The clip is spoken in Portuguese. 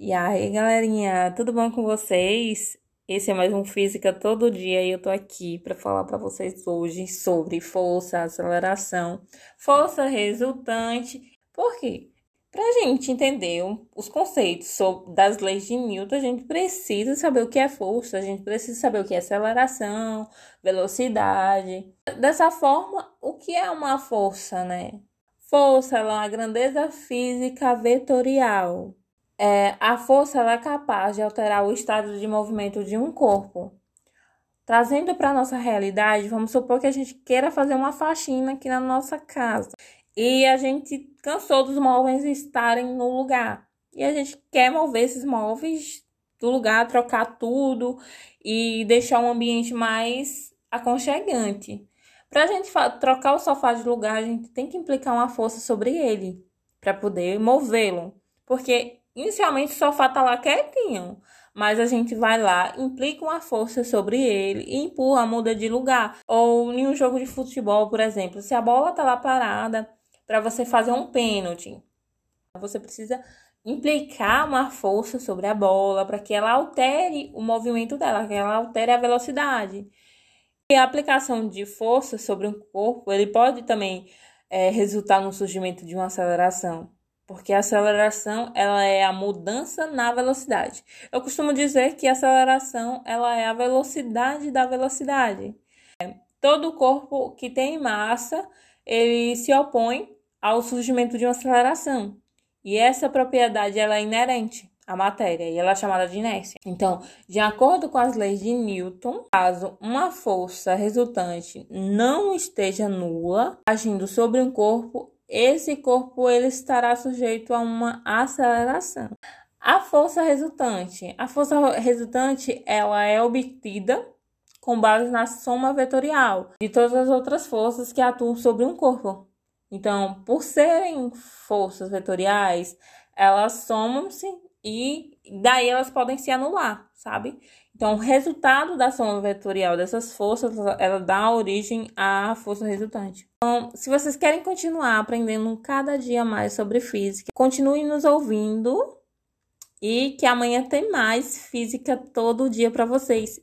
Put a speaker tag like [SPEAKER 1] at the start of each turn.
[SPEAKER 1] E aí, galerinha, tudo bom com vocês? Esse é mais um Física Todo Dia e eu tô aqui para falar para vocês hoje sobre força, aceleração, força resultante. Por quê? Para a gente entender os conceitos das leis de Newton, a gente precisa saber o que é força, a gente precisa saber o que é aceleração, velocidade. Dessa forma, o que é uma força, né? Força é uma grandeza física vetorial. É, a força é capaz de alterar o estado de movimento de um corpo. Trazendo para a nossa realidade, vamos supor que a gente queira fazer uma faxina aqui na nossa casa e a gente cansou dos móveis estarem no lugar e a gente quer mover esses móveis do lugar, trocar tudo e deixar um ambiente mais aconchegante. Para a gente trocar o sofá de lugar, a gente tem que implicar uma força sobre ele para poder movê-lo. Porque inicialmente o sofá tá lá quietinho, mas a gente vai lá, implica uma força sobre ele e empurra, muda de lugar. Ou em um jogo de futebol, por exemplo, se a bola tá lá parada para você fazer um pênalti, você precisa implicar uma força sobre a bola para que ela altere o movimento dela, que ela altere a velocidade. E a aplicação de força sobre um corpo, ele pode também é, resultar no surgimento de uma aceleração, porque a aceleração ela é a mudança na velocidade. Eu costumo dizer que a aceleração ela é a velocidade da velocidade. Todo corpo que tem massa, ele se opõe ao surgimento de uma aceleração. E essa propriedade ela é inerente a matéria e ela é chamada de inércia. Então, de acordo com as leis de Newton, caso uma força resultante não esteja nula agindo sobre um corpo, esse corpo ele estará sujeito a uma aceleração. A força resultante, a força resultante ela é obtida com base na soma vetorial de todas as outras forças que atuam sobre um corpo. Então, por serem forças vetoriais, elas somam-se e daí elas podem se anular, sabe? Então, o resultado da soma vetorial dessas forças, ela dá origem à força resultante. Então, se vocês querem continuar aprendendo cada dia mais sobre física, continue nos ouvindo e que amanhã tem mais física todo dia para vocês.